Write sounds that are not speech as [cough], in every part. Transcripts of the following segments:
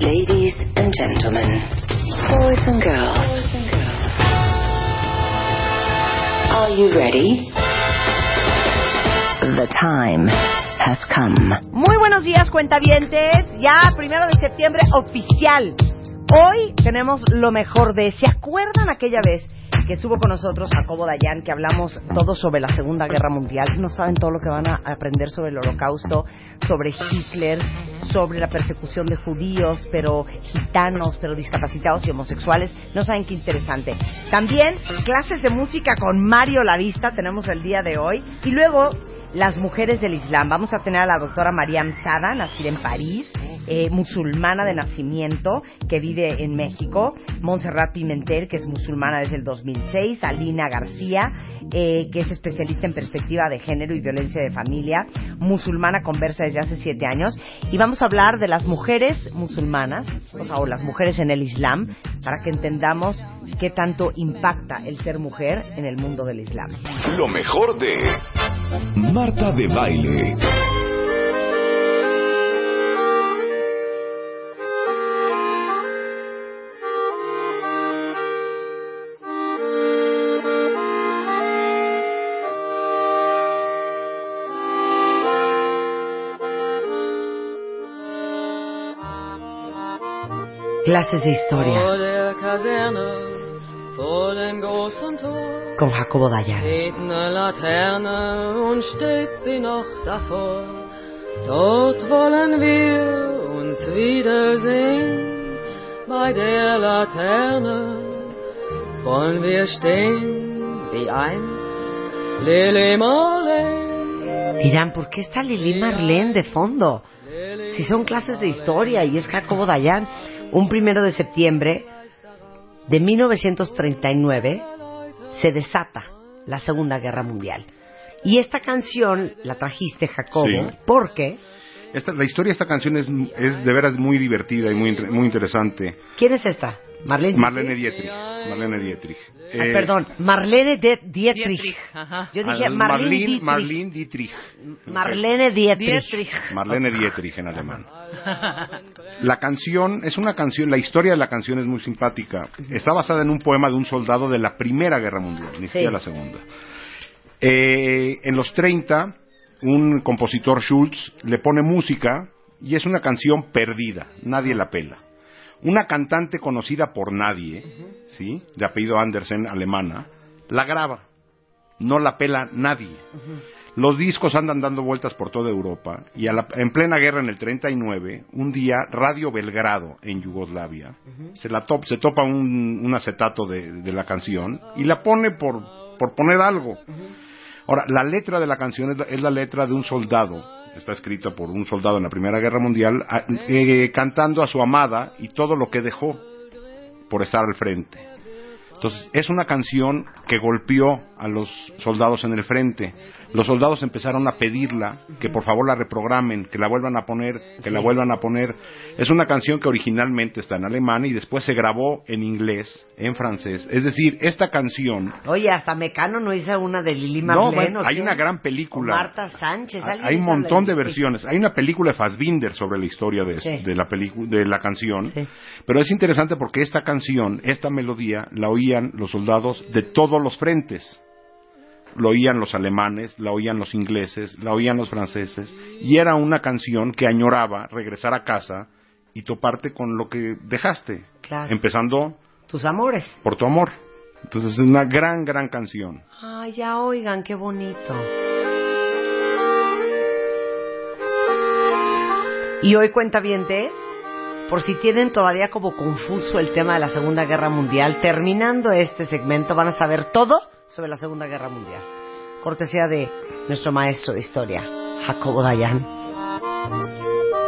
Ladies and gentlemen, boys and girls, are you ready? The time has come. Muy buenos días, cuentavientes. Ya, primero de septiembre, oficial. Hoy tenemos lo mejor de. ¿Se acuerdan aquella vez que estuvo con nosotros Jacobo Dayan, que hablamos todo sobre la Segunda Guerra Mundial? No saben todo lo que van a aprender sobre el Holocausto, sobre Hitler, sobre la persecución de judíos, pero gitanos, pero discapacitados y homosexuales. No saben qué interesante. También clases de música con Mario Lavista tenemos el día de hoy. Y luego las mujeres del Islam. Vamos a tener a la doctora Mariam Sada, nacida en París, eh, musulmana de nacimiento, que vive en México. Montserrat Pimentel, que es musulmana desde el 2006. Alina García, eh, que es especialista en perspectiva de género y violencia de familia. Musulmana conversa desde hace siete años. Y vamos a hablar de las mujeres musulmanas, o sea, o las mujeres en el Islam, para que entendamos qué tanto impacta el ser mujer en el mundo del Islam. Lo mejor de Marta de Baile. Clases de historia Con Jacobo Dayan. steht eine Laterne und steht sie noch davor. Dort wollen wir uns wiedersehen, bei der Laterne wollen wir stehen, wie einst Lili Marlene. Dirán, ¿por qué está Lili Marlene de fondo? Si son clases de historia y es Jacobo Dayan. Un primero de septiembre de 1939 se desata la Segunda Guerra Mundial. Y esta canción la trajiste, Jacobo, Sí. porque Esta, la historia de esta canción es, es de veras muy divertida y muy, muy interesante. ¿quién es esta? Marlene. Marlene Dietrich. Marlene Dietrich. Ah, Eh, perdón, Marlene de Dietrich. Dietrich, ajá. Yo dije Marlene Marlene, Dietrich. Marlene Dietrich. Marlene Dietrich. Dietrich. Marlene Dietrich en alemán. [laughs] La canción es una canción, la historia de la canción es muy simpática. Está basada en un poema de un soldado de la Primera Guerra Mundial, ni siquiera la Segunda. Eh, en los 30, un compositor Schulz le pone música y es una canción perdida, nadie la pela. Una cantante conocida por nadie, ¿sí? De apellido Andersen, alemana, la graba. No la pela nadie. Los discos andan dando vueltas por toda Europa y a la- en plena guerra en el 39, un día Radio Belgrado en Yugoslavia se la top- se topa un, un acetato de, de la canción y la pone por, por poner algo. Ahora, la letra de la canción es la, es la letra de un soldado, está escrita por un soldado en la Primera Guerra Mundial, eh, cantando a su amada y todo lo que dejó por estar al frente. Entonces, es una canción que golpeó a los soldados en el frente. Los soldados empezaron a pedirla, que por favor la reprogramen, que la vuelvan a poner, que la vuelvan a poner. Es una canción que originalmente está en alemán y después se grabó en inglés, en francés. Es decir, esta canción... Oye, hasta Mecano no hizo una de Lili No, Marlene. bueno, ¿o hay una gran O película. Marta Sánchez. Hay un montón de versiones. Hay una película de Fassbinder sobre la historia de, Sí. de la de la canción. Sí. Pero es interesante porque esta canción, esta melodía, la oían los soldados de todos los frentes. Lo oían los alemanes, la oían los ingleses, la oían los franceses. Y era una canción que añoraba regresar a casa y toparte con lo que dejaste. Claro. Empezando Tus amores. por tu amor. Entonces es una gran, gran canción. Ay, ya oigan, qué bonito. Y hoy cuenta por si tienen todavía como confuso el tema de la Segunda Guerra Mundial, terminando este segmento van a saber todo sobre la Segunda Guerra Mundial. cortesía de nuestro maestro de historia, Jacobo Dayan.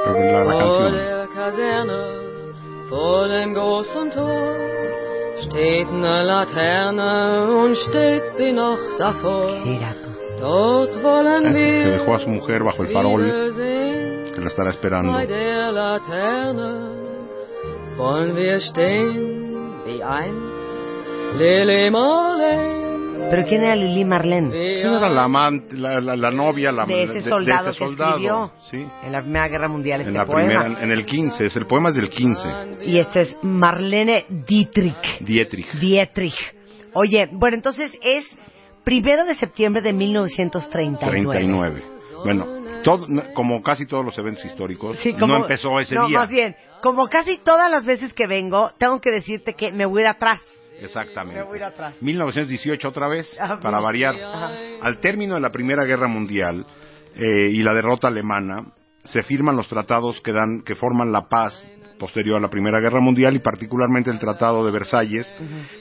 Pero la, la Vor canción. der Kaserne, vor dem großen Tor, steht eine Laterne und steht sie noch davor. Mira tú. Dort wollen Que wir dejó a su mujer bajo el farol, que la estará esperando. bei der Laterne wollen wir stehen wie einst Lili Marlene. Pero ¿quién era Lili Marlene? ¿Quién era la amante, la, la- la novia, la De ese soldado ese que soldado? escribió Sí. en la Primera Guerra Mundial este En la poema. primera, en el 15, es el poema es del 15. Y este es Marlene Dietrich. Dietrich. Dietrich. Oye, bueno, entonces es primero de septiembre de 1939. 39. Bueno, todo, como casi todos los eventos históricos, Sí, como- no empezó ese no, día. más bien, como casi todas las veces que vengo, tengo que decirte que me voy a ir atrás. Exactamente. Me voy a ir atrás. 1918 otra vez, Ah, para variar. Ajá. Al término de la Primera Guerra Mundial eh, y la derrota alemana, se firman los tratados que dan, que forman la paz posterior a la Primera Guerra Mundial y particularmente el Tratado de Versalles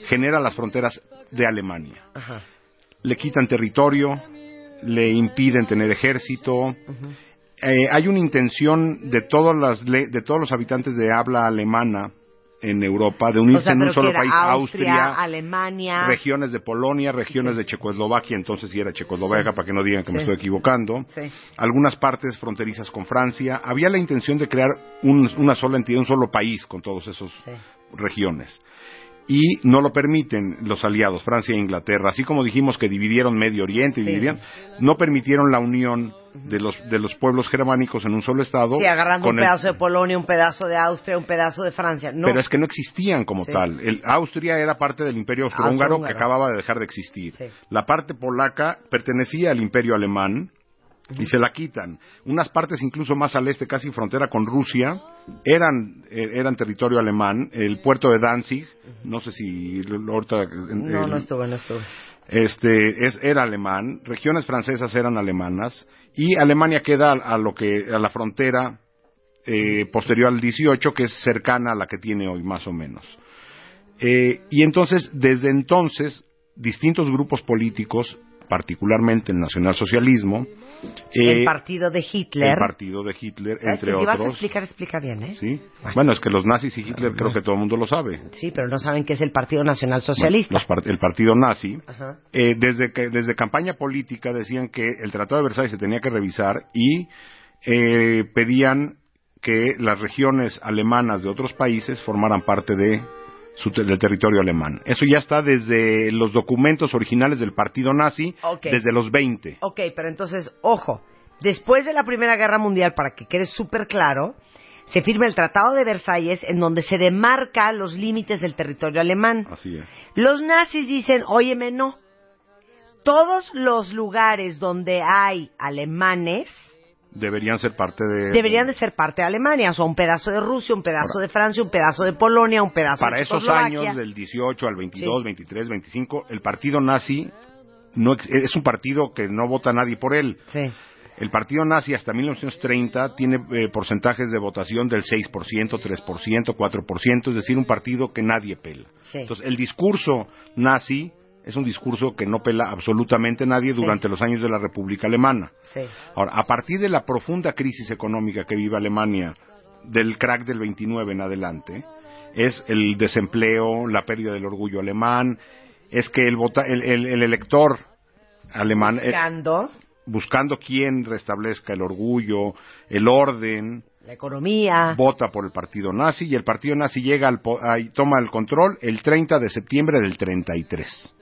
genera las fronteras de Alemania. Ajá. Le quitan territorio, le impiden tener ejército. Eh, hay una intención de todas las le- de todos los habitantes de habla alemana en Europa de O unirse sea, en un solo era país, Austria, Alemania. regiones de Polonia, regiones de Checoslovaquia, entonces sí era Checoslovaquia, para que no digan que me estoy equivocando, algunas partes fronterizas con Francia. Había la intención de crear un- una sola entidad, un solo país con todas esas Sí. regiones. Y no lo permiten los aliados, Francia e Inglaterra. Así como dijimos que dividieron Medio Oriente y dividían, no permitieron la unión de los, de los pueblos germánicos en un solo estado. Sí, agarrando un el- pedazo de Polonia, un pedazo de Austria, un pedazo de Francia. No. pero es que no existían como Sí. tal. El, Austria era parte del Imperio Austrohúngaro que acababa de dejar de existir. Sí. La parte polaca pertenecía al Imperio Alemán y se la quitan. Unas partes incluso más al este, casi frontera con Rusia, eran, eh, eran territorio alemán. El puerto de Danzig, no sé si ahorita... no, el- no estuve, no estuve. Este es era alemán, regiones francesas eran alemanas y Alemania queda a, lo que a la frontera eh, posterior al 18 que es cercana a la que tiene hoy más o menos. Eh, y entonces desde entonces distintos grupos políticos, particularmente el nacionalsocialismo, eh, el partido de Hitler. el partido de Hitler, ¿Sabes entre que si vas a otros. explicar, explica bien, ¿eh? ¿sí? Bueno. Bueno, es que los nazis y Hitler creo que todo el mundo lo sabe. Sí, pero no saben qué es el Partido Nacional Socialista. Los part- el partido nazi, eh, desde, que, desde campaña política decían que el Tratado de Versalles se tenía que revisar y eh, pedían que las regiones alemanas de otros países formaran parte de su del territorio alemán. Eso ya está desde los documentos originales del partido nazi, desde los 20. Ok, pero entonces, ojo, después de la Primera Guerra Mundial, para que quede súper claro, se firma el Tratado de Versalles en donde se demarca los límites del territorio alemán. Así es. Los nazis dicen, óyeme, no. Todos los lugares donde hay alemanes Deberían ser parte de... deberían de ser parte de Alemania, o sea, un pedazo de Rusia, un pedazo de Francia, un pedazo de Polonia, un pedazo Para de esos años, del 18 al 22, Sí. 23, 25, el partido nazi no es un partido que no vota nadie por él. Sí. El partido nazi hasta 1930 tiene eh, porcentajes de votación del 6%, 3%, 4%, es decir, un partido que nadie pela. Sí. Entonces, el discurso nazi es un discurso que no pela absolutamente nadie durante los años de la República Alemana. Sí. Ahora, a partir de la profunda crisis económica que vive Alemania, del crack del 29 en adelante, es el desempleo, la pérdida del orgullo alemán, es que el, vota- el, el- el elector alemán, eh, Buscando buscando quién restablezca el orgullo, el orden, la economía. vota por el partido nazi y el partido nazi llega al po- toma el control el 30 de septiembre del 33.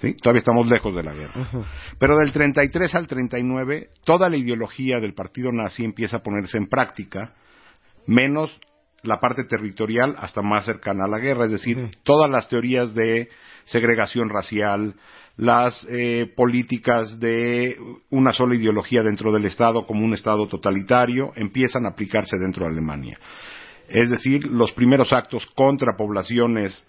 ¿Sí? Todavía estamos lejos de la guerra. Pero del 33 al 39, toda la ideología del partido nazi empieza a ponerse en práctica, menos la parte territorial hasta más cercana a la guerra, es decir, todas las teorías de segregación racial, las eh, políticas de una sola ideología dentro del Estado como un Estado totalitario empiezan a aplicarse dentro de Alemania. Es decir, los primeros actos contra poblaciones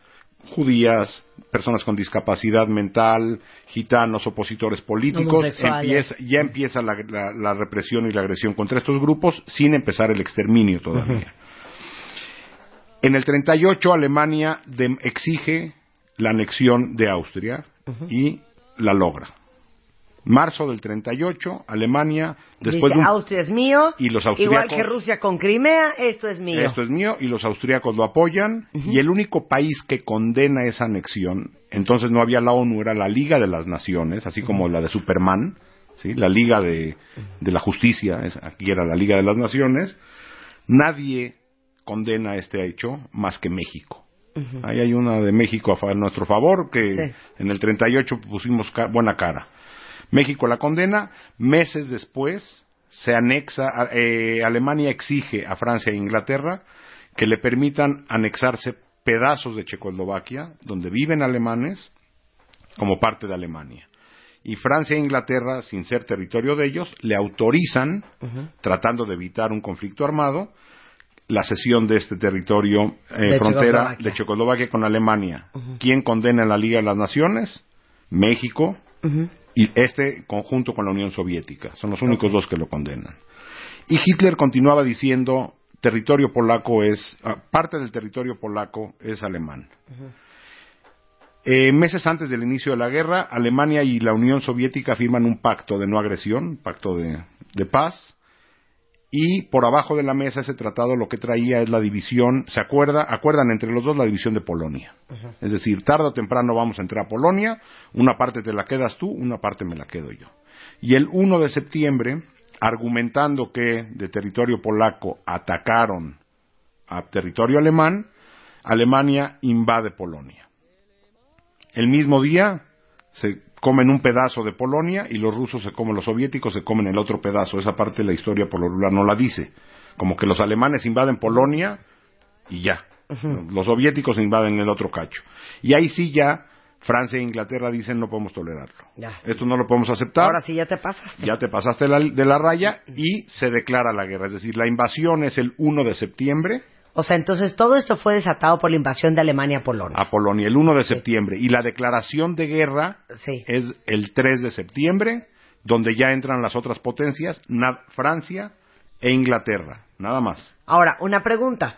judías, personas con discapacidad mental, gitanos, opositores políticos, empieza- ya empieza la, la- la represión y la agresión contra estos grupos sin empezar el exterminio todavía. En el 38 Alemania exige la anexión de Austria y la logra. Marzo del 38, Alemania, después Dice, de un- Austria es mío. y los Igual austríacos que Rusia con Crimea, esto es mío. esto es mío y los austríacos lo apoyan y el único país que condena esa anexión, entonces no había la ONU, era la Liga de las Naciones, así como la de Superman, ¿sí? la Liga de, de la Justicia, es- aquí era la Liga de las Naciones, nadie condena este hecho más que México. Ahí hay una de México a, a nuestro favor, que Sí. en el 38 pusimos ca- buena cara. México la condena, meses después se anexa, eh, Alemania exige a Francia e Inglaterra que le permitan anexarse pedazos de Checoslovaquia, donde viven alemanes, como parte de Alemania. Y Francia e Inglaterra, sin ser territorio de ellos, le autorizan, tratando de evitar un conflicto armado, la cesión de este territorio eh, De frontera Checoslovaquia. de Checoslovaquia con Alemania. ¿Quién condena en la Liga de las Naciones? México y este conjunto con la Unión Soviética. Son los únicos dos que lo condenan. Y Hitler continuaba diciendo, territorio polaco es, ah, parte del territorio polaco es alemán. Eh, meses antes del inicio de la guerra, Alemania y la Unión Soviética firman un pacto de no agresión, pacto de, de paz, y por abajo de la mesa ese tratado lo que traía es la división, se acuerda, acuerdan entre los dos la división de Polonia. Es decir, tarde o temprano vamos a entrar a Polonia, una parte te la quedas tú, una parte me la quedo yo. Y el 1 de septiembre, argumentando que de territorio polaco atacaron a territorio alemán, Alemania invade Polonia. El mismo día se comen un pedazo de Polonia y los rusos se comen, los soviéticos se comen el otro pedazo. Esa parte de la historia por lo regular no la dice. Como que los alemanes invaden Polonia y ya. Los soviéticos invaden el otro cacho. Y ahí sí ya Francia e Inglaterra dicen no podemos tolerarlo. Ya. Esto no lo podemos aceptar. Ahora sí ya te pasas. Ya te pasaste la- de la raya y se declara la guerra. Es decir, la invasión es el 1 de septiembre O sea, entonces todo esto fue desatado por la invasión de Alemania a Polonia. a Polonia, el 1 de septiembre. Y la declaración de guerra Sí. es el 3 de septiembre, donde ya entran las otras potencias, Francia e Inglaterra. Nada más. Ahora, una pregunta.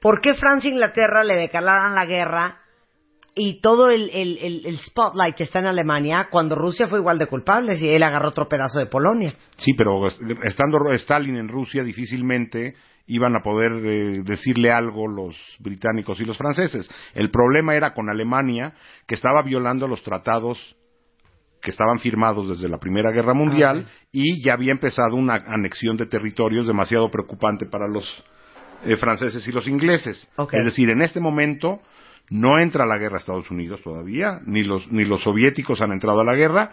¿Por qué Francia e Inglaterra le declararon la guerra y todo el, el, el- el spotlight está en Alemania cuando Rusia fue igual de culpable y él agarró otro pedazo de Polonia? Sí, pero es- estando Stalin en Rusia, difícilmente iban a poder eh, decirle algo los británicos y los franceses. El problema era con Alemania, que estaba violando los tratados que estaban firmados desde la Primera Guerra Mundial y ya había empezado una anexión de territorios demasiado preocupante para los eh, franceses y los ingleses. Es decir, en este momento no entra la guerra a Estados Unidos todavía, ni los, ni los soviéticos han entrado a la guerra,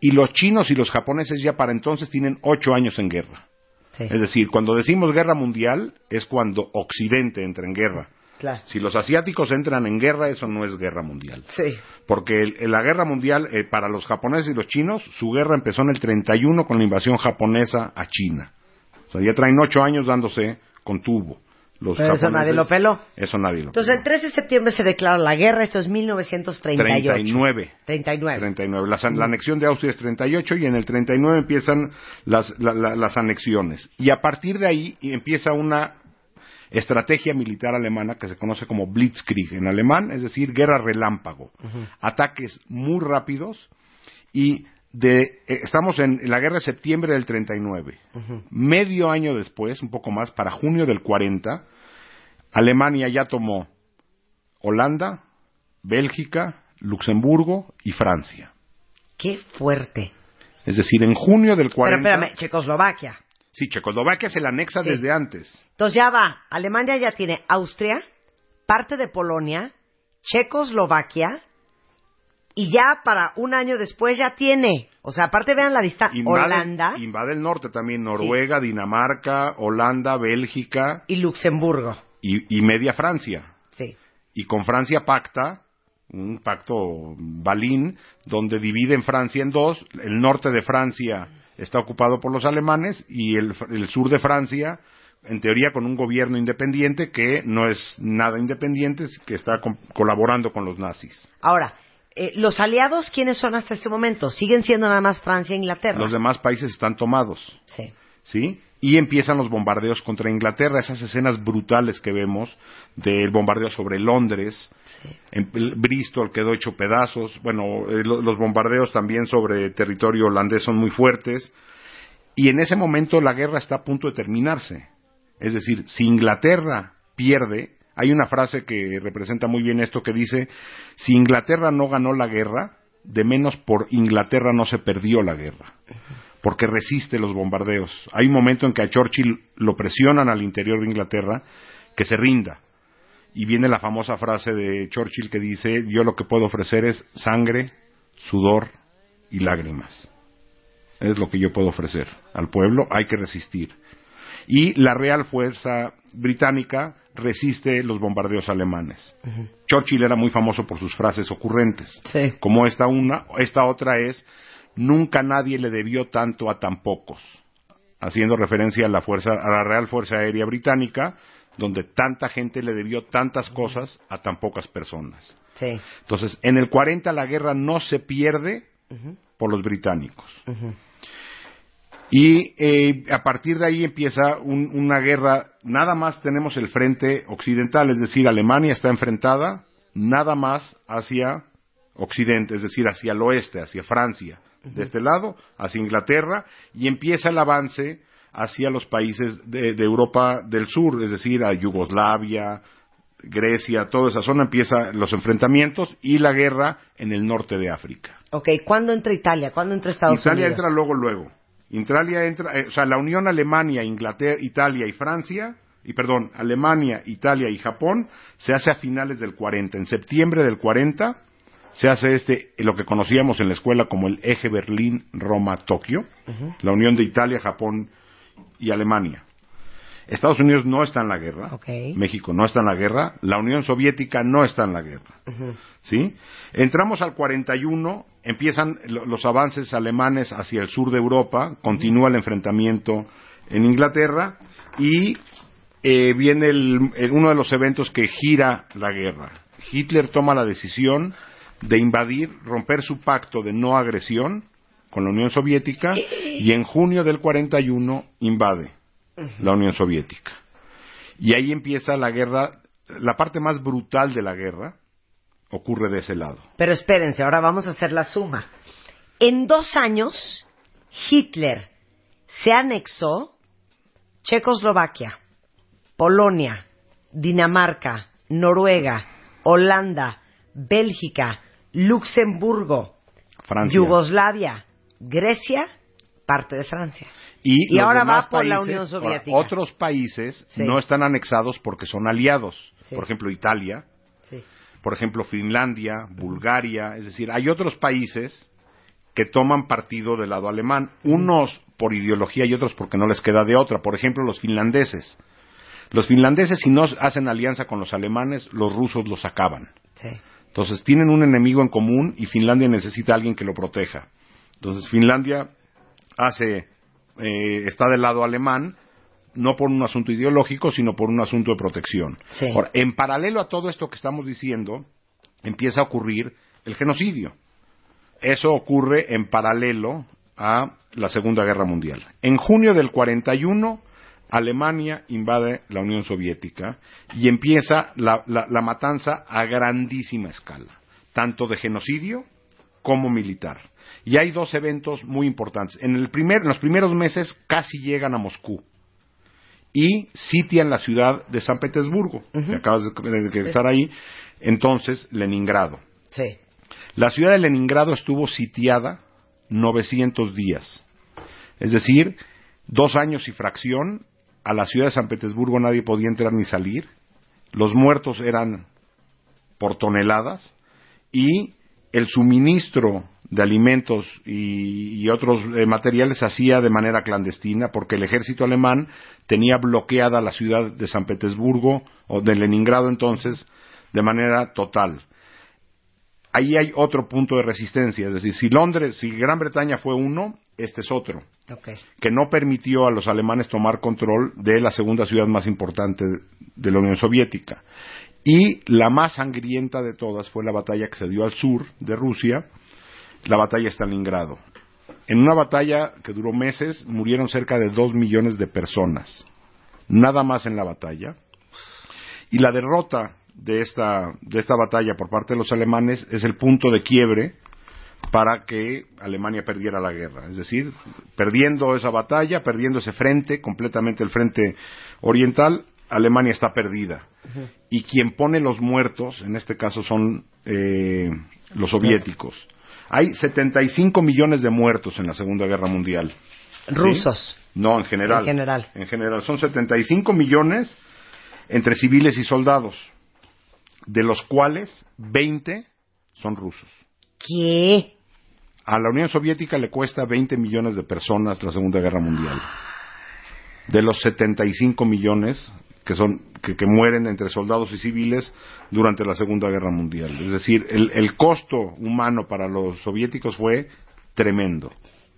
y los chinos y los japoneses ya para entonces tienen ocho años en guerra. Sí, Es decir, cuando decimos guerra mundial es cuando Occidente entra en guerra. claro. Si los asiáticos entran en guerra, eso no es guerra mundial. Sí. Porque el- la guerra mundial, eh, para los japoneses y los chinos, su guerra empezó en el 31 con la invasión japonesa a China. O sea, ya traen ocho años dándose con tubo. Los Pero eso nadie lo peló. Eso nadie lo Entonces, peló. el 3 de septiembre se declara la guerra, esto es 1938. 39. 39. 39. La, la anexión de Austria es 38 y en el 39 empiezan las, la- la- las anexiones. Y a partir de ahí empieza una estrategia militar alemana que se conoce como Blitzkrieg en alemán, es decir, guerra relámpago. Ataques muy rápidos y de, eh, estamos en la guerra de septiembre del 39. Medio año después, un poco más, para junio del 40, Alemania ya tomó Holanda, Bélgica, Luxemburgo y Francia. Qué fuerte. Es decir, en junio del 40... Pero espérame, Checoslovaquia. Sí, Checoslovaquia se la anexa Sí. desde antes. Entonces ya va, Alemania ya tiene Austria, parte de Polonia, Checoslovaquia, y ya para un año después ya tiene, o sea, aparte vean la distancia, Invade, Holanda invade el norte también, Noruega, Dinamarca, Holanda, Bélgica y Luxemburgo. y, y media Francia. Sí. Y con Francia pacta, un pacto balín, donde dividen Francia en dos. El norte de Francia está ocupado por los alemanes y el, el sur de Francia, en teoría, con un gobierno independiente que no es nada independiente, que está com- colaborando con los nazis. Ahora, eh, los aliados, ¿quiénes son hasta este momento? Siguen siendo nada más Francia e Inglaterra. Los demás países están tomados. Sí. ¿sí? Y empiezan los bombardeos contra Inglaterra, esas escenas brutales que vemos del bombardeo sobre Londres, en Bristol quedó hecho pedazos, bueno, eh, lo- los bombardeos también sobre territorio holandés son muy fuertes, y en ese momento la guerra está a punto de terminarse. Es decir, si Inglaterra pierde, hay una frase que representa muy bien esto que dice, si Inglaterra no ganó la guerra, de menos por Inglaterra no se perdió la guerra, porque resiste los bombardeos. Hay un momento en que a Churchill lo presionan al interior de Inglaterra que se rinda. Y viene la famosa frase de Churchill que dice, yo lo que puedo ofrecer es sangre, sudor y lágrimas. Es lo que yo puedo ofrecer al pueblo, hay que resistir. Y la Real Fuerza Británica resiste los bombardeos alemanes. Churchill era muy famoso por sus frases ocurrentes, Sí. como esta una, esta otra es nunca nadie le debió tanto a tan pocos, haciendo referencia a la fuerza, a la Real Fuerza Aérea Británica, donde tanta gente le debió tantas cosas a tan pocas personas. Sí. Entonces, en el 40 la guerra no se pierde por los británicos. Y eh, a partir de ahí empieza un- una guerra, nada más tenemos el frente occidental, es decir, Alemania está enfrentada nada más hacia occidente, es decir, hacia el oeste, hacia Francia, de este lado, hacia Inglaterra, y empieza el avance hacia los países de, de Europa del Sur, es decir, a Yugoslavia, Grecia, toda esa zona empiezan los enfrentamientos y la guerra en el norte de África. Ok, ¿cuándo entra Italia? ¿Cuándo entra Estados Italia Unidos? entra luego, luego. Italia entra, eh, o sea, la Unión Alemania, Inglaterra, Italia y Francia, y perdón, Alemania, Italia y Japón, se hace a finales del 40. En septiembre del 40 se hace este, lo que conocíamos en la escuela como el eje Berlín-Roma-Tokio, la unión de Italia, Japón y Alemania. Estados Unidos no está en la guerra. México no está en la guerra, la Unión Soviética no está en la guerra. ¿sí? Entramos al 41, empiezan lo- los avances alemanes hacia el sur de Europa, continúa el enfrentamiento en Inglaterra y eh, viene el- el- uno de los eventos que gira la guerra. Hitler toma la decisión de invadir, romper su pacto de no agresión con la Unión Soviética y en junio del 41 invade la Unión Soviética. Y ahí empieza la guerra, la parte más brutal de la guerra ocurre de ese lado. Pero espérense, ahora vamos a hacer la suma. En dos años, Hitler se anexó Checoslovaquia, Polonia, Dinamarca, Noruega, Holanda, Bélgica, Luxemburgo, Francia. Yugoslavia, Grecia, parte de Francia. Y, ahora va por la Unión Soviética. otros países Sí. no están anexados porque son aliados. Sí. Por ejemplo, Italia, Sí. por ejemplo, Finlandia, Bulgaria. Es decir, hay otros países que toman partido del lado alemán. Unos por ideología y otros porque no les queda de otra. Por ejemplo, los finlandeses. Los finlandeses, si no hacen alianza con los alemanes, los rusos los acaban. Entonces tienen un enemigo en común y Finlandia necesita a alguien que lo proteja. Entonces Finlandia hace, eh, está del lado alemán, no por un asunto ideológico, sino por un asunto de protección. Sí. Ahora, en paralelo a todo esto que estamos diciendo, empieza a ocurrir el genocidio. Eso ocurre en paralelo a la Segunda Guerra Mundial. En junio del 41, Alemania invade la Unión Soviética y empieza la, la- la matanza a grandísima escala, tanto de genocidio como militar. Y hay dos eventos muy importantes. En, el primer, en los primeros meses casi llegan a Moscú y sitian la ciudad de San Petersburgo, que acabas de, de estar ahí, entonces Leningrado. Sí. La ciudad de Leningrado estuvo sitiada 900 días. Es decir, dos años y fracción. A la ciudad de San Petersburgo nadie podía entrar ni salir. Los muertos eran por toneladas. Y el suministro de alimentos y, y otros eh, materiales se hacía de manera clandestina porque el ejército alemán tenía bloqueada la ciudad de San Petersburgo o de Leningrado entonces de manera total ahí hay otro punto de resistencia. Es decir, si Londres, si Gran Bretaña fue uno, este es otro, que no permitió a los alemanes tomar control de la segunda ciudad más importante de la Unión Soviética. Y la más sangrienta de todas fue la batalla que se dio al sur de Rusia, la batalla de Stalingrado. En una batalla que duró meses murieron cerca de dos millones de personas, nada más en la batalla. Y la derrota de esta, de esta batalla por parte de los alemanes es el punto de quiebre para que Alemania perdiera la guerra. Es decir, perdiendo esa batalla, perdiendo ese frente, completamente el frente oriental, Alemania está perdida. Y quien pone los muertos, en este caso son eh, los soviéticos. Hay 75 millones de muertos en la Segunda Guerra Mundial. ¿Sí? Rusos. No, en general. En general. En general. Son 75 millones entre civiles y soldados, de los cuales 20 son rusos. ¿Qué? A la Unión Soviética le cuesta 20 millones de personas la Segunda Guerra Mundial. De los 75 millones que son que, que mueren entre soldados y civiles durante la Segunda Guerra Mundial. Es decir, el, el costo humano para los soviéticos fue tremendo.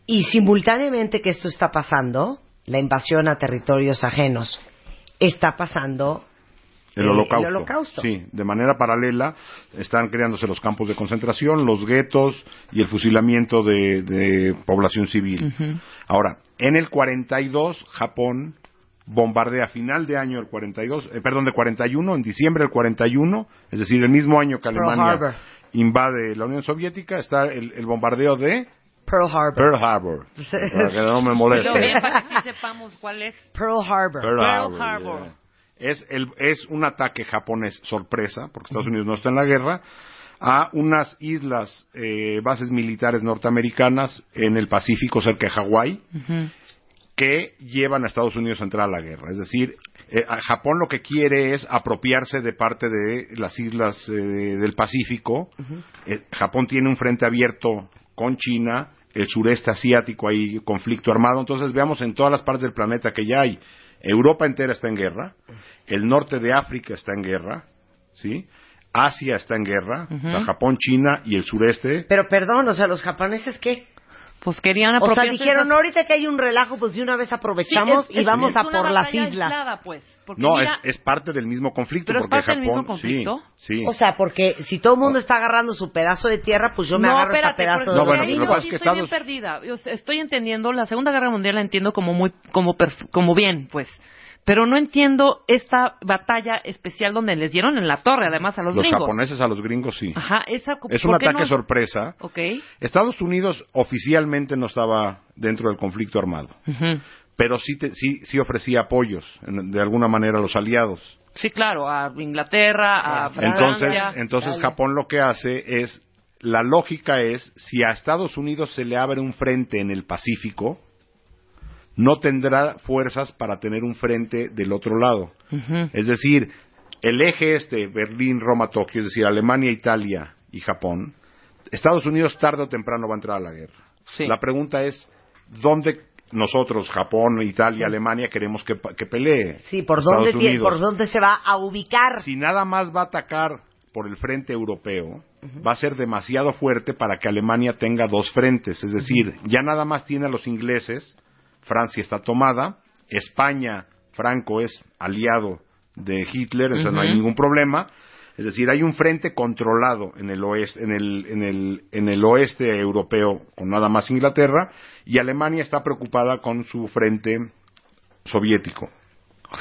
Y simultáneamente que esto está pasando, la invasión a territorios ajenos, está pasando El holocausto. el holocausto. Sí, de manera paralela están creándose los campos de concentración, los guetos y el fusilamiento de, de población civil. Ahora, en el 42, Japón bombardea a final de año del 42, eh, perdón, de 41, en diciembre del 41, es decir, el mismo año que Alemania invade la Unión Soviética, está el, el bombardeo de Pearl Harbor. Pearl Harbor. Para que no me moleste. Pero bien, para que sí sepamos cuál es. Pearl Harbor. Pearl Pearl Harbor, yeah. Es, el, es un ataque japonés sorpresa, porque Estados Unidos no está en la guerra, a unas islas, eh, bases militares norteamericanas en el Pacífico cerca de Hawái, que llevan a Estados Unidos a entrar a la guerra. Es decir, eh, Japón lo que quiere es apropiarse de parte de las islas eh, del Pacífico. Eh, Japón tiene un frente abierto con China, el sureste asiático hay conflicto armado. Entonces veamos en todas las partes del planeta que ya hay. Europa entera está en guerra, el norte de África está en guerra, ¿sí? Asia está en guerra, o sea, Japón, China y el sureste. Pero perdón, o sea, los japoneses qué? Pues querían O sea, apropiarse dijeron, de esas- ahorita que hay un relajo, pues de una vez aprovechamos Sí, es- y vamos es a por las islas. aislada, pues, No, mira, es, es parte del mismo conflicto. ¿Pero es porque parte del mismo Japón, conflicto? Sí, sí. O sea, porque si todo el mundo está agarrando su pedazo de tierra, pues yo me no, agarro espérate, este pedazo porque de No, bueno, ahí lo que yo pasa sí es que estoy bien perdida. Yo estoy entendiendo, la Segunda Guerra Mundial la entiendo como muy, como, perf- como bien, pues. Pero no entiendo esta batalla especial donde les dieron en la torre, además, a los, los gringos. japoneses a los gringos sí. Ajá, esa, Es un ¿por qué ataque no? sorpresa. Estados Unidos oficialmente no estaba dentro del conflicto armado, pero sí, te- sí, sí ofrecía apoyos en- de alguna manera a los aliados. Sí, claro, a Inglaterra, a Entonces, Francia. entonces Dale. Japón lo que hace es, la lógica es, si a Estados Unidos se le abre un frente en el Pacífico, no tendrá fuerzas para tener un frente del otro lado. Es decir, el eje este, Berlín, Roma, Tokio, es decir, Alemania, Italia y Japón, Estados Unidos tarde o temprano va a entrar a la guerra. Sí. La pregunta es, ¿dónde nosotros, Japón, Italia, Alemania, queremos que, que pelee? Sí, ¿por dónde, tie- Unidos. ¿por dónde se va a ubicar? Si nada más va a atacar por el frente europeo, va a ser demasiado fuerte para que Alemania tenga dos frentes. Es decir, ya nada más tiene a los ingleses, Francia está tomada, España, Franco es aliado de Hitler, eso no hay ningún problema. Es decir, hay un frente controlado en el oeste, en el, en el, en el oeste europeo con nada más Inglaterra y Alemania está preocupada con su frente soviético.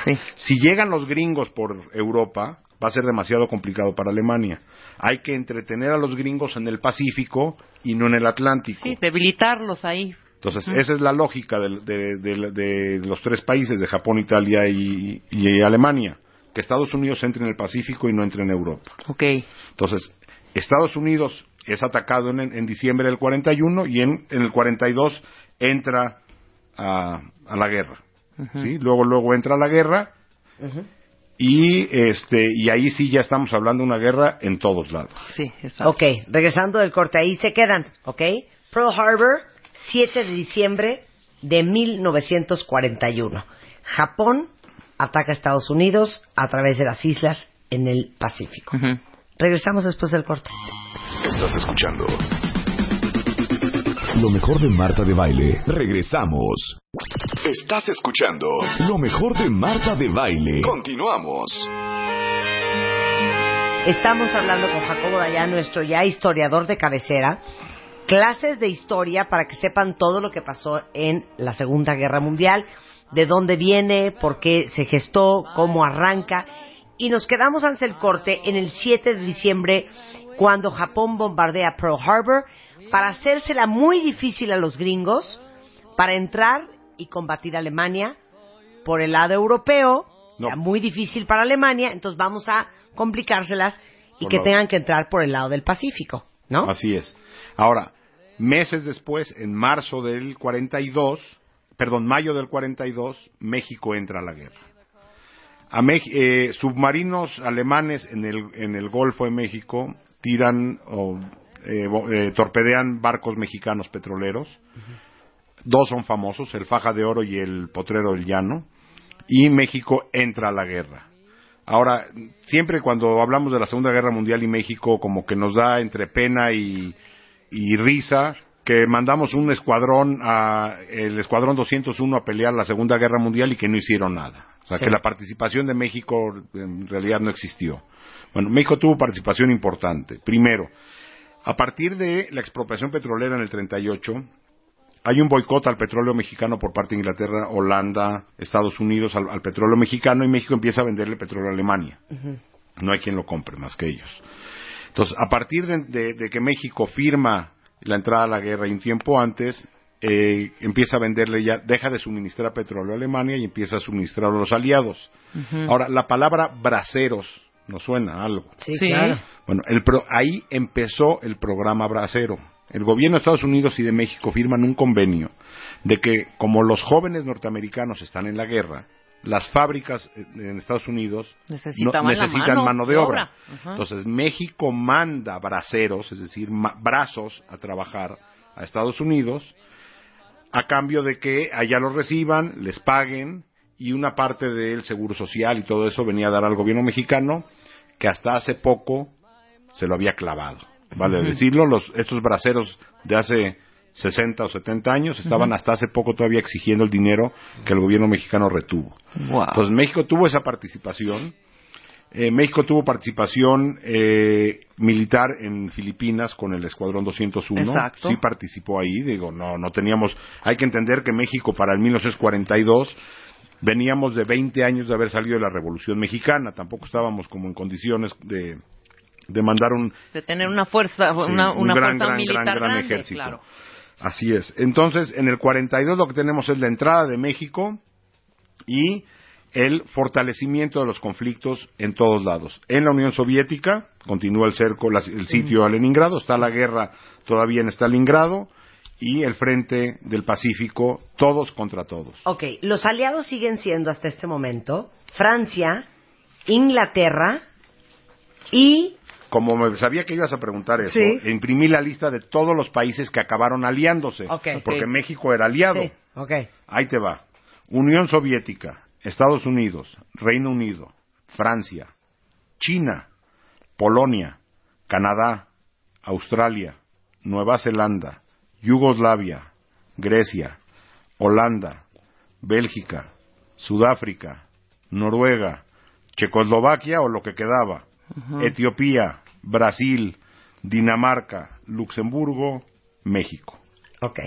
Sí. Si llegan los gringos por Europa, va a ser demasiado complicado para Alemania. Hay que entretener a los gringos en el Pacífico y no en el Atlántico. Sí, debilitarlos ahí. Entonces, esa es la lógica del- de, de- de los tres países, de Japón, Italia y, y Alemania. Que Estados Unidos entre en el Pacífico y no entre en Europa. Ok. Entonces, Estados Unidos es atacado en, en diciembre del 41 y en, en el 42 entra a, a la guerra. ¿sí? Luego, luego entra a la guerra y, este, y ahí sí ya estamos hablando de una guerra en todos lados. Sí, exacto. Ok, regresando del corte, ahí se quedan, ¿ok? Pearl Harbor, 7 de diciembre de 1941. Japón ataca a Estados Unidos a través de las islas en el Pacífico. Regresamos después del corte. Estás escuchando lo mejor de Marta de Baile. Regresamos. Estás escuchando lo mejor de Marta de Baile. Continuamos. Estamos hablando con Jacobo Dayan, nuestro ya historiador de cabecera, clases de historia para que sepan todo lo que pasó en la Segunda Guerra Mundial, de dónde viene, por qué se gestó, cómo arranca. Y nos quedamos ante el corte en el 7 de diciembre, cuando Japón bombardea Pearl Harbor, para hacérsela muy difícil a los gringos, para entrar y combatir a Alemania por el lado europeo, No. era muy difícil para Alemania, entonces vamos a complicárselas y Por que lado. tengan que entrar por el lado del Pacífico, ¿no? Así es. Ahora, meses después, en marzo del 42, perdón, mayo del 42, México entra a la guerra. A eh, submarinos alemanes en el, en el Golfo de México tiran o eh, eh, torpedean barcos mexicanos petroleros. Dos son famosos, el Faja de Oro y el Potrero del Llano. Y México entra a la guerra. Ahora, siempre cuando hablamos de la Segunda Guerra Mundial y México, como que nos da entre pena y, y risa que mandamos un escuadrón, a, el escuadrón 201 a pelear la Segunda Guerra Mundial y que no hicieron nada. O sea, Sí. que la participación de México en realidad no existió. Bueno, México tuvo participación importante. Primero, a partir de la expropiación petrolera en el 38, hay un boicot al petróleo mexicano por parte de Inglaterra, Holanda, Estados Unidos al, al petróleo mexicano y México empieza a venderle petróleo a Alemania. No hay quien lo compre más que ellos. Entonces, a partir de, de- de que México firma la entrada a la guerra y un tiempo antes, eh, empieza a venderle ya, deja de suministrar petróleo a Alemania y empieza a suministrar a los aliados. Ahora, la palabra braceros nos suena a algo. Sí, Sí. claro. Bueno, el pro- ahí empezó el programa Bracero. El gobierno de Estados Unidos y de México firman un convenio de que como los jóvenes norteamericanos están en la guerra, las fábricas eh, en Estados Unidos no- Necesitaban la necesitan mano mano, de obra. Entonces México manda braceros, es decir, ma- brazos a trabajar a Estados Unidos a cambio de que allá los reciban, les paguen y una parte del seguro social y todo eso venía a dar al gobierno mexicano que hasta hace poco se lo había clavado. Vale decirlo, los, estos braceros de hace 60 o 70 años estaban hasta hace poco todavía exigiendo el dinero que el gobierno mexicano retuvo. Wow. Entonces México tuvo esa participación. Eh, México tuvo participación eh, militar en Filipinas con el Escuadrón 201. Exacto. Sí participó ahí. Digo, no, no teníamos. Hay que entender que México para el 1942 veníamos de 20 años de haber salido de la Revolución Mexicana. Tampoco estábamos como en condiciones de, de mandar un, de tener una fuerza, Sí, una, un una gran, fuerza gran, militar gran, gran ejército. claro. Así es. Entonces, en el 42 lo que tenemos es la entrada de México y el fortalecimiento de los conflictos en todos lados. En la Unión Soviética continúa el cerco, la- el sitio a Leningrado, está la guerra todavía en Stalingrado y el frente del Pacífico, todos contra todos. Ok, los aliados siguen siendo hasta este momento Francia, Inglaterra y... Como me sabía que ibas a preguntar eso, Sí. imprimí la lista de todos los países que acabaron aliándose, porque Sí. México era aliado. Sí. Ahí te va. Unión Soviética, Estados Unidos, Reino Unido, Francia, China, Polonia, Canadá, Australia, Nueva Zelanda, Yugoslavia, Grecia, Holanda, Bélgica, Sudáfrica, Noruega, Checoslovaquia o lo que quedaba, Etiopía, Brasil, Dinamarca, Luxemburgo, México. Ok.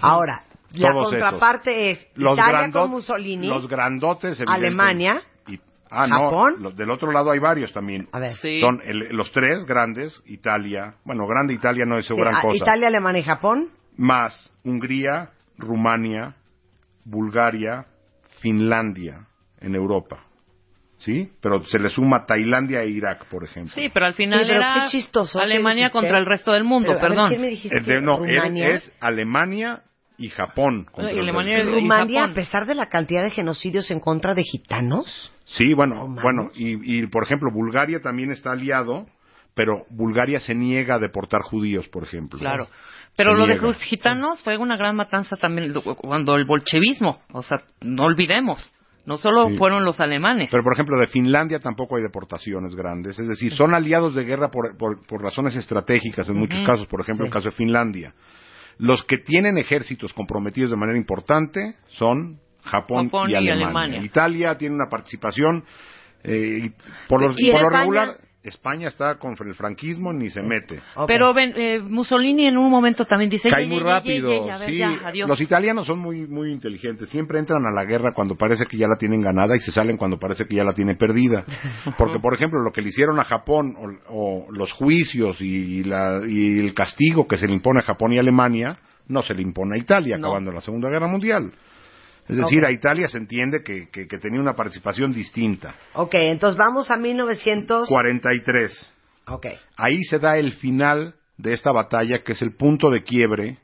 Ahora, la Todos contraparte es Los Italia grandot- con Mussolini. Los grandotes. Alemania. Y- ah, Japón. no. los- del otro lado hay varios también. A ver. Sí. Son el- los tres grandes, Italia. Bueno, grande Italia no es Sí, gran ah, cosa. Italia, Alemania y Japón. Más Hungría, Rumania, Bulgaria, Finlandia en Europa. ¿Sí? Pero se le suma Tailandia e Irak, por ejemplo. Sí, pero al final Sí, pero era qué chistoso, ¿qué Alemania contra el resto del mundo, Pero, ver, perdón. ¿quién me dijiste El de- no, Rumania? es Alemania y Japón. contra Y Alemania y Rumania, Japón. a pesar de la cantidad de genocidios en contra de gitanos. Sí, bueno, No bueno, y, y, por ejemplo, Bulgaria también está aliado, pero Bulgaria se niega a deportar judíos, por ejemplo. Claro. Pero Se lo de los gitanos fue una gran matanza también cuando el bolchevismo, o sea, no olvidemos, no solo Sí. fueron los alemanes. Pero, por ejemplo, de Finlandia tampoco hay deportaciones grandes. Es decir, son aliados de guerra por, por- por razones estratégicas en muchos casos. Por ejemplo, el caso de Finlandia. Los que tienen ejércitos comprometidos de manera importante son Japón, Japón y, y Alemania. Italia tiene una participación, eh, por, los- ¿Y por lo regular, España está con el franquismo, ni se mete. Pero ven, eh, Mussolini en un momento también dice... Cae "Ye, muy rápido. ye, ye, a ver, sí, ya, adiós". los italianos son muy muy inteligentes. Siempre entran a la guerra cuando parece que ya la tienen ganada y se salen cuando parece que ya la tienen perdida. [laughs] Porque, por ejemplo, lo que le hicieron a Japón o, o los juicios y, la- y el castigo que se le impone a Japón y Alemania no se le impone a Italia No. acabando la Segunda Guerra Mundial. Es decir, a Italia se entiende que, que- que tenía una participación distinta. Ok, entonces vamos a 1900. 43. Ok. Ahí se da el final de esta batalla, que es el punto de quiebre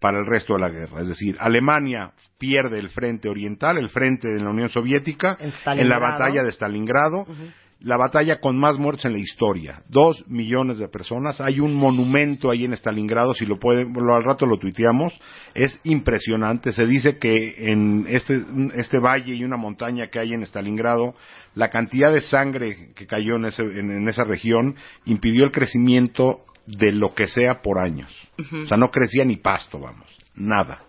para el resto de la guerra. Es decir, Alemania pierde el frente oriental, el frente de la Unión Soviética, En la batalla de Stalingrado, la batalla con más muertos en la historia. Dos millones de personas. Hay un monumento ahí en Stalingrado, si lo pueden, lo- al rato lo tuiteamos. Es impresionante. Se dice que en este, este valle y una montaña que hay en Stalingrado, la cantidad de sangre que cayó en, ese- en- en esa región impidió el crecimiento de lo que sea por años. O sea, no crecía ni pasto, vamos. Nada.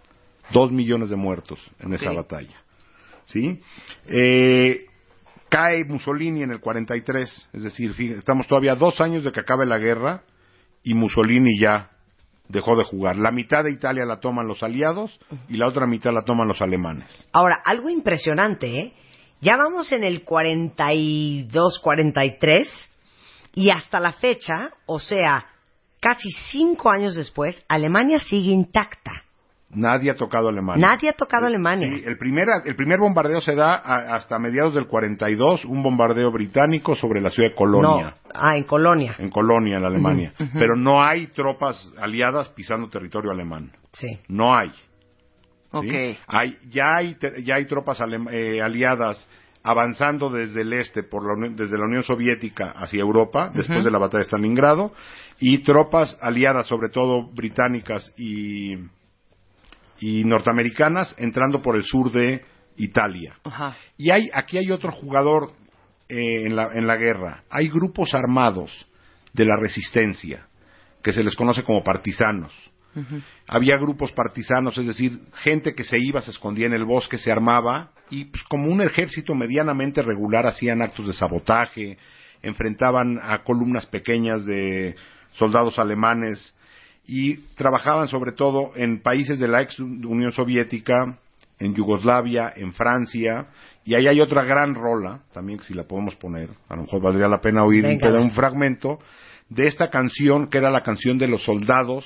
Dos millones de muertos en esa batalla. ¿Sí? Eh, cae Mussolini en el 43, es decir, estamos todavía dos años de que acabe la guerra y Mussolini ya dejó de jugar. La mitad de Italia la toman los aliados y la otra mitad la toman los alemanes. Ahora, algo impresionante, ¿eh? Ya vamos en el 42, 43 y hasta la fecha, o sea, casi cinco años después, Alemania sigue intacta. Nadie ha tocado Alemania. Nadie ha tocado Alemania. Sí, el primer, el primer bombardeo se da a- hasta mediados del 42, un bombardeo británico sobre la ciudad de Colonia. No, ah, en Colonia. En Colonia, en Alemania. Pero no hay tropas aliadas pisando territorio alemán. Sí. No hay. ¿sí? Ok. Hay, ya, hay, te- ya hay tropas alem- eh, aliadas avanzando desde el este, por la Unión- desde la Unión Soviética hacia Europa, después de la batalla de Stalingrado, y tropas aliadas, sobre todo británicas y, y norteamericanas, entrando por el sur de Italia. Ajá. Y hay, aquí hay otro jugador eh, en, la, en la guerra. Hay grupos armados de la resistencia, que se les conoce como partisanos. Había grupos partisanos, es decir, gente que se iba, se escondía en el bosque, se armaba y pues, como un ejército medianamente regular hacían actos de sabotaje, enfrentaban a columnas pequeñas de soldados alemanes y trabajaban sobre todo en países de la ex Unión Soviética, en Yugoslavia, en Francia, y ahí hay otra gran rola, también que si la podemos poner, a lo mejor valdría la pena oír un, Venga. peda- un fragmento de esta canción que era la canción de los soldados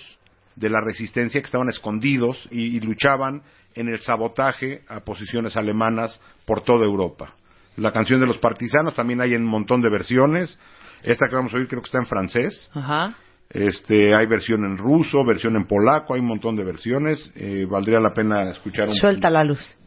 de la resistencia que estaban escondidos y, y luchaban en el sabotaje a posiciones alemanas por toda Europa. La canción de los partisanos también hay en un montón de versiones. Esta que vamos a oír creo que está en francés. Ajá. Este, hay versión en ruso, versión en polaco, hay un montón de versiones. Eh, valdría la pena escuchar un Suelta la luz.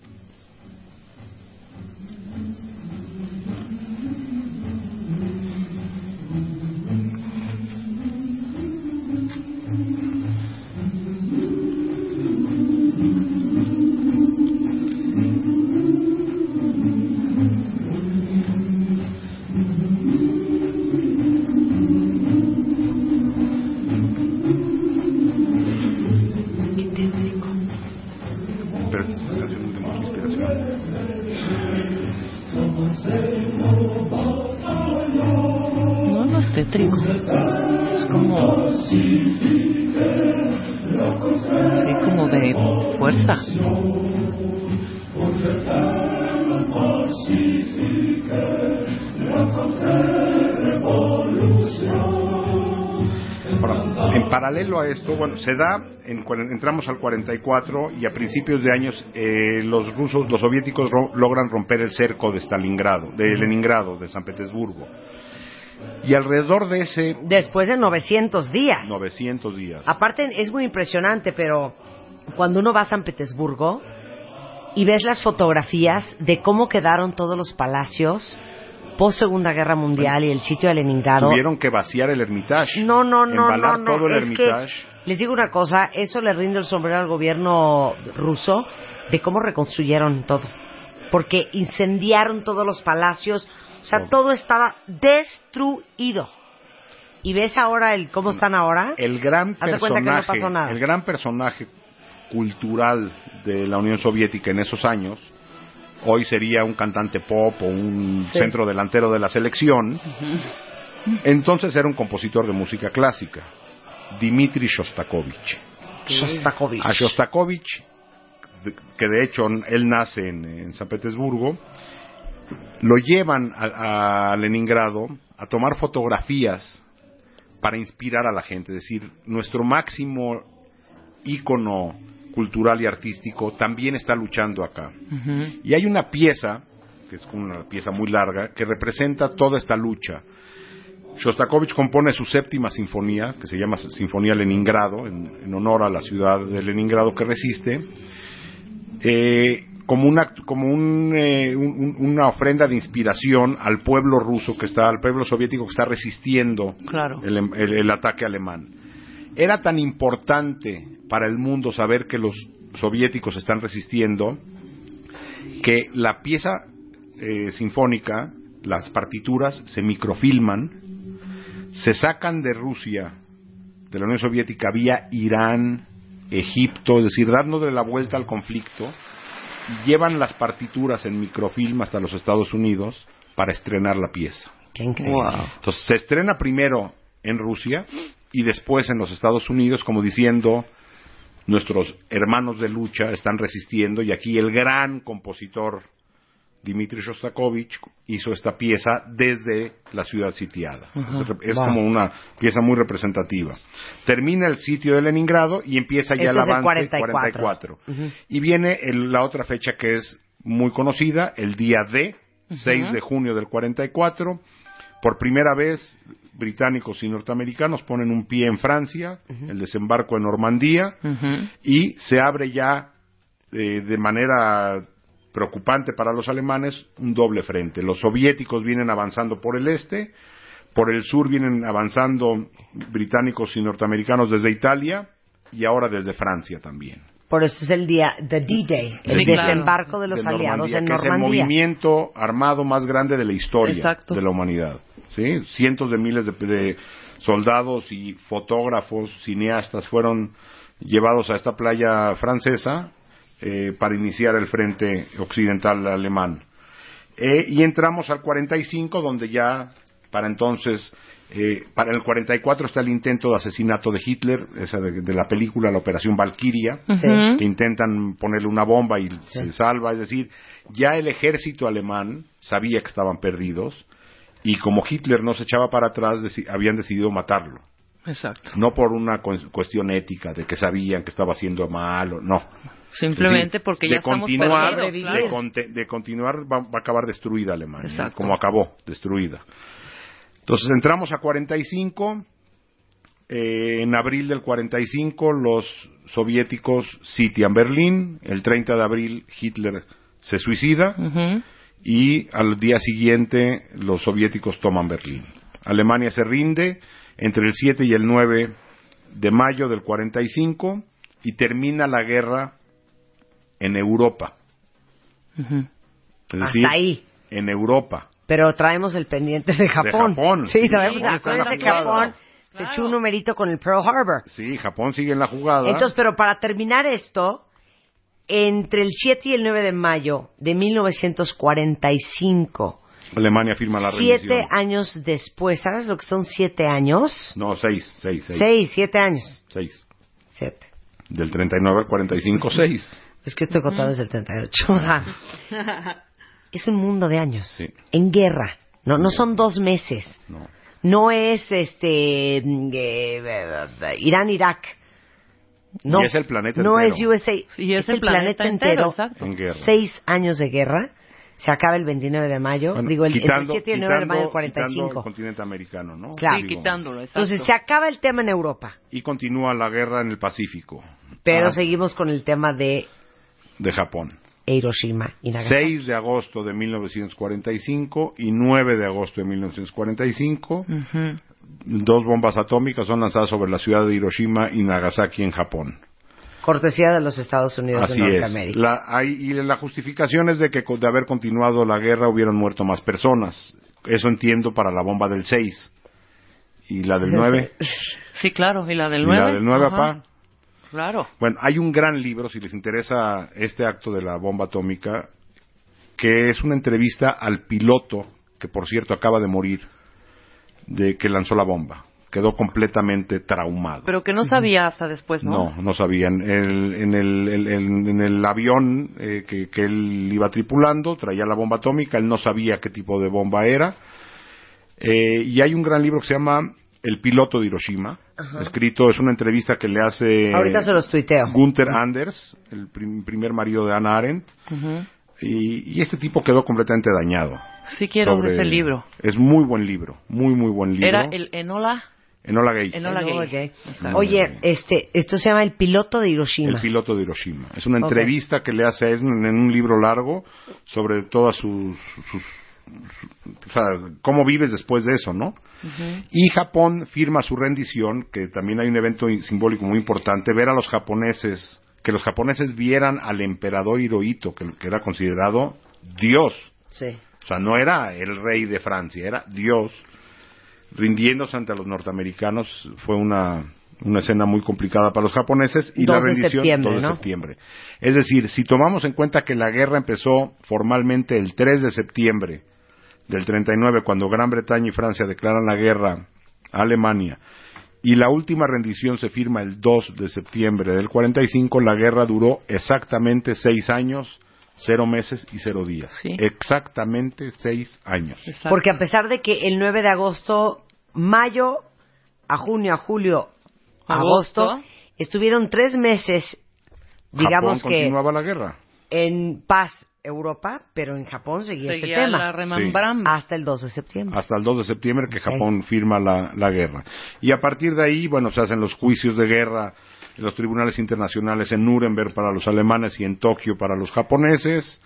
Bueno, se da, en entramos al 44 y a principios de años eh, los rusos, los soviéticos ro- logran romper el cerco de Stalingrado, de Leningrado, de San Petersburgo. Y alrededor de ese Después de 900 días. 900 días, Aparte, es muy impresionante, pero cuando uno va a San Petersburgo y ves las fotografías de cómo quedaron todos los palacios post Segunda Guerra Mundial y el sitio de Leningrado. tuvieron que vaciar el Hermitage. No, no, no, no, no. todo el es que, Hermitage. les digo una cosa, eso le rinde el sombrero al gobierno ruso de cómo reconstruyeron todo. Porque incendiaron todos los palacios, o sea, Todo. todo estaba destruido. Y ves ahora el cómo están ahora. el gran que no personaje, pasó nada. el gran personaje cultural de la Unión Soviética en esos años, hoy sería un cantante pop o un Sí. centro delantero de la selección, Entonces era un compositor de música clásica, Dmitri Shostakovich. Shostakovich. A Shostakovich, que de hecho él nace en, en San Petersburgo, lo llevan a, a Leningrado a tomar fotografías para inspirar a la gente. Es decir, nuestro máximo ícono cultural y artístico también está luchando acá. Y hay una pieza, que es una pieza muy larga, que representa toda esta lucha. Shostakovich compone su séptima sinfonía, que se llama Sinfonía Leningrado, en, en honor a la ciudad de Leningrado que resiste, eh, como, una, como un, eh, un- un- una ofrenda de inspiración al pueblo ruso que está, al pueblo soviético que está resistiendo Claro. el, el- el ataque alemán. Era tan importante para el mundo saber que los soviéticos están resistiendo que la pieza eh, sinfónica, las partituras, se microfilman, se sacan de Rusia, de la Unión Soviética, vía Irán, Egipto, es decir, dándole la vuelta al conflicto, y llevan las partituras en microfilm hasta los Estados Unidos para estrenar la pieza. Qué increíble. Entonces se estrena primero en Rusia y después en los Estados Unidos, como diciendo, nuestros hermanos de lucha están resistiendo y aquí el gran compositor Dmitri Shostakovich hizo esta pieza desde la ciudad sitiada. Es, es Wow. como una pieza muy representativa. Termina el sitio de Leningrado y empieza ya Este el avance 44. 44. Y viene el- la otra fecha que es muy conocida, el día D, 6 de junio del 44. Por primera vez, británicos y norteamericanos ponen un pie en Francia, el desembarco en Normandía, y se abre ya eh, de manera preocupante para los alemanes un doble frente. Los soviéticos vienen avanzando por el este, por el sur vienen avanzando británicos y norteamericanos desde Italia y ahora desde Francia también. Por eso es el día, the D-Day, el Sí, claro. desembarco de los de aliados Normandía, en que es el Normandía. movimiento armado más grande de la historia Exacto. de la humanidad. ¿Sí? Cientos de miles de, de soldados y fotógrafos, cineastas fueron llevados a esta playa francesa eh, para iniciar el frente occidental alemán. Eh, y entramos al 45, donde ya para entonces, eh, para el 44 está el intento de asesinato de Hitler, esa de, de la película La Operación Valkyria, que intentan ponerle una bomba y se salva. Es decir, ya el ejército alemán sabía que estaban perdidos y como Hitler no se echaba para atrás, deci- habían decidido matarlo. Exacto. No por una cu- cuestión ética de que sabían que estaba haciendo mal, o- no. Simplemente porque de ya estamos continuar, perdidos, de, de continuar va, va a acabar destruida Alemania, ¿eh? Exacto. como acabó, destruida. Entonces entramos a 45, eh, en abril del 45 los soviéticos sitian Berlín, el 30 de abril Hitler se suicida Ujú. Y al día siguiente los soviéticos toman Berlín. Alemania se rinde entre el 7 y el 9 de mayo del 45 y termina la guerra en Europa. Es decir, Hasta ahí. en Europa. Pero traemos el pendiente de Japón. Japón, Sí, traemos. que en la Japón se echó un numerito con el Pearl Harbor. Sí, Japón sigue en la jugada. Entonces, pero para terminar esto, entre el 7 y el 9 de mayo de 1945, Alemania firma la rendición. siete años después, ¿sabes lo que son siete años? No, seis, seis, seis. Seis, siete años. Seis. Siete. Del 39 al 45, seis. Es que estoy contando desde el 38. Ajá. [laughs] es un mundo de años. Sí. En guerra. No, no son dos meses. No. No es este mm, eh, eh, Irán, Irak. No, Y es el planeta no entero. es USA. Sí, es el planeta entero, exacto. En guerra. Seis años de guerra. Se acaba el 29 de mayo. Bueno, digo, el, quitando- el 7 y el 9 de mayo del quitando- quitando 45. el continente americano, ¿no? Claro. Sí, quitándolo, exacto. Entonces se acaba el tema en Europa. Y continúa la guerra en el Pacífico. Pero Ah, seguimos con el tema de De Japón. Hiroshima y Nagasaki. 6 de agosto de 1945 y 9 de agosto de 1945. Ujú. Dos bombas atómicas son lanzadas sobre la ciudad de Hiroshima y Nagasaki en Japón. Cortesía de los Estados Unidos Así de es. Norteamérica. La, hay- y la justificación es de que de haber continuado la guerra hubieran muerto más personas. Eso entiendo para la bomba del 6. ¿Y la del 9? Sí, claro. ¿Y la del ¿Y 9? la del 9, papá? Claro. Bueno, hay un gran libro, si les interesa este acto de la bomba atómica, que es una entrevista al piloto, que por cierto acaba de morir, de que lanzó la bomba. Quedó completamente traumado. Pero que no sabía hasta después, ¿no? No, no sabían. El- en, el, en el avión eh, que, que él iba tripulando traía la bomba atómica, él no sabía qué tipo de bomba era. Eh, y hay un gran libro que se llama El piloto de Hiroshima, escrito, es una entrevista que le hace Ahorita se los tuiteo. Gunther Anders, el prim- primer marido de Anna Arendt, y, y este tipo quedó completamente dañado. Sí quiero sobre- ese libro. Es muy buen libro, muy, muy buen libro. Era el Enola. Enola Gay. Enola Enola Gay. Gay. Exacto. Oye, este, esto se llama El piloto de Hiroshima. El piloto de Hiroshima. Es una entrevista que le hace a él en, un libro largo sobre todas sus, sus- sus- o sea, cómo vives después de eso, ¿no? Y Japón firma su rendición, que también hay un evento simbólico muy importante, ver a los japoneses, que los japoneses vieran al emperador Hirohito, que, que era considerado Dios. Sí. O sea, no era el rey de Francia, era Dios rindiéndose ante los norteamericanos. Fue una, una escena muy complicada para los japoneses y 2 la rendición septiembre, 2 de ¿no? septiembre. Es decir, si tomamos en cuenta que la guerra empezó formalmente el 3 de septiembre del 39, cuando Gran Bretaña y Francia declaran la guerra a Alemania, y la última rendición se firma el 2 de septiembre del 45, la guerra duró exactamente seis años, cero meses y cero días. Sí. Exactamente seis años. Exacto. Porque a pesar de que el 9 de agosto, mayo, a junio, a julio, agosto, Agosto. estuvieron tres meses, digamos Japón que continuaba la guerra. en paz Europa, pero en Japón seguía, este Seguía tema. la remembramba. Hasta el 2 de septiembre. hasta el 2 de septiembre que. Japón firma la, la guerra. Y a partir de ahí, bueno, se hacen los juicios de guerra en los tribunales internacionales en Nuremberg para los alemanes y en Tokio para los japoneses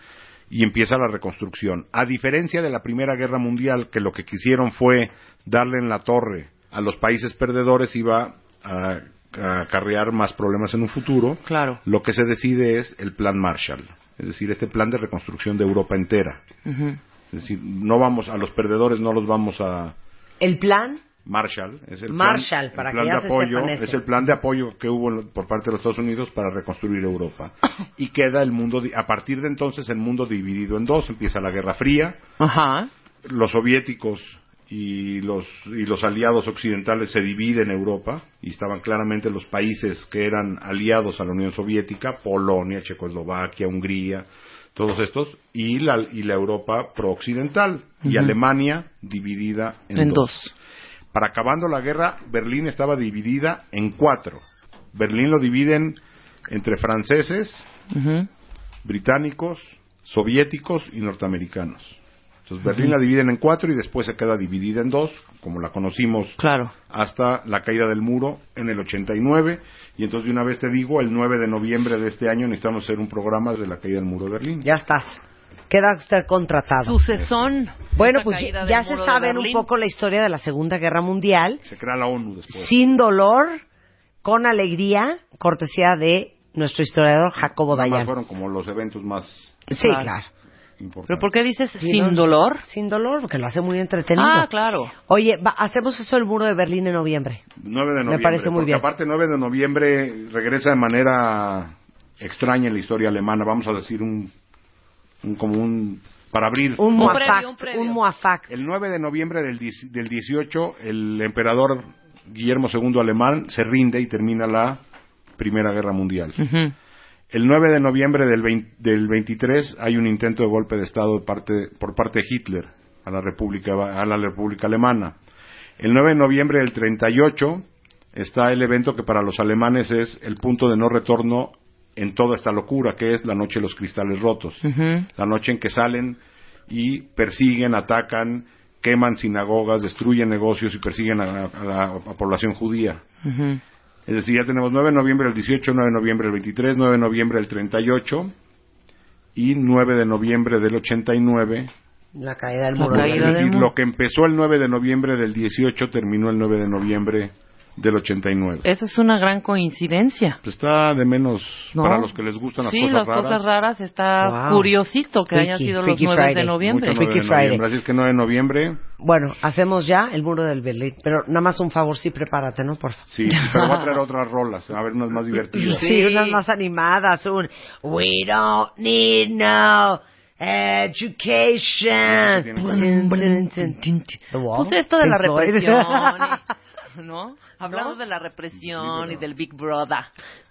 y empieza la reconstrucción. A diferencia de la Primera Guerra Mundial, que lo que quisieron fue darle en la torre a los países perdedores, iba a, a acarrear más problemas en un futuro. Claro. Lo que se decide es el Plan Marshall, es decir, este plan de reconstrucción de Europa entera. Es decir, no vamos a los perdedores, no los vamos a El plan, Marshall, es el Marshall, plan, el de apoyo, es el plan de apoyo que hubo en- por parte de los Estados Unidos para reconstruir Europa. [coughs] Y queda el mundo a partir de entonces el mundo dividido en dos, empieza la Guerra Fría, Ajá. los soviéticos y los y los aliados occidentales se dividen Europa y estaban claramente los países que eran aliados a la Unión Soviética, Polonia, Checoslovaquia, Hungría, todos estos y la y la Europa prooccidental y Alemania dividida en, En dos. dos. Para acabando la guerra, Berlín estaba dividida en cuatro. Berlín lo dividen entre franceses, británicos, soviéticos y norteamericanos. Entonces Berlín la dividen en cuatro y después se queda dividida en dos, como la conocimos Claro. hasta la caída del muro en el 89. Y entonces de una vez te digo, el 9 de noviembre de este año necesitamos hacer un programa de la caída del muro de Berlín. ya estás. Queda usted contratado. Sucesón. Bueno, Esa pues ya se saben un poco la historia de la Segunda Guerra Mundial, Se crea la ONU después. sin dolor, con alegría, cortesía de nuestro historiador Jacobo Dayan. fueron como los eventos más Sí, Claro. claro. importantes. ¿Pero por qué dices sin ¿no? dolor? Sin dolor, porque lo hace muy entretenido. Ah, claro. Oye, va- hacemos eso el muro de Berlín en noviembre. 9 de Me noviembre. parece muy porque bien. aparte 9 de noviembre regresa de manera extraña en la historia alemana, vamos a decir un, un como un para abrir. Un Un muafac. previo, un previo. un muafac. El 9 de noviembre del, del 18 el emperador Guillermo II alemán se rinde y termina la Primera Guerra Mundial. El 9 de noviembre del, 20 del 23 hay un intento de golpe de Estado de parte- por parte de Hitler a la República, a la República Alemana. El 9 de noviembre del 38 está el evento que para los alemanes es el punto de no retorno en toda esta locura, que es la noche de los cristales rotos. Ujú. La noche en que salen y persiguen, atacan, queman sinagogas, destruyen negocios y persiguen a la, a la- a población judía. Ujú. Es decir, ya tenemos 9 de noviembre del 18, 9 de noviembre del 23, 9 de noviembre del 38 y 9 de noviembre del 89. La caída del muro Es del decir, muro. lo que empezó el 9 de noviembre del 18 terminó el 9 de noviembre del 89. Esa es una gran coincidencia. Pues está de menos ¿no? para los que les gustan las sí, cosas las raras. cosas raras está Wow. curiosito que hayan Freaky, sido los Freaky 9 Friday. de noviembre. Mucho 9 de noviembre. Así es que 9 de noviembre, Bueno, hacemos ya el muro del Berlín. Pero nada más un favor, sí, prepárate, ¿no? Por favor. sí, pero voy a traer [laughs] otras rolas, a ver unas más divertidas. Sí, unas más animadas. Un We don't need no Education. Puse esto de la represión, [laughs] ¿no? Hablando de la represión y del Big Brother.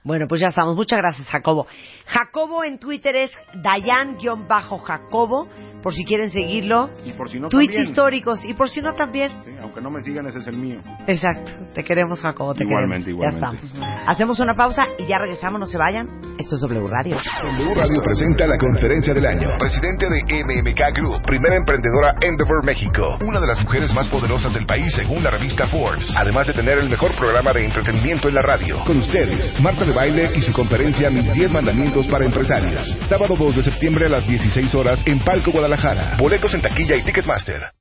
Bueno, pues ya estamos. Muchas gracias, Jacobo. Jacobo en Twitter es Dayan-Jacobo, por si quieren seguirlo. Y por si no Tweets también. históricos. Y por si no también. Sí, aunque no me sigan, ese es el mío. Exacto. Te queremos, Jacobo. Te Igualmente, queremos. igualmente. Ya estamos. Hacemos una pausa y ya regresamos. No se vayan. Esto es W Radio. W Radio presenta la conferencia del año. Presidente de MMK Group, primera emprendedora Endeavor México, una de las mujeres más poderosas del país según la revista Forbes, además de tener el mejor programa de entretenimiento en la radio. Con ustedes, Marta de Baile y su conferencia Mis 10 Mandamientos para Empresarios. Sábado 2 de septiembre a las 16 horas en Palco Guadalajara. Boletos en taquilla y Ticketmaster.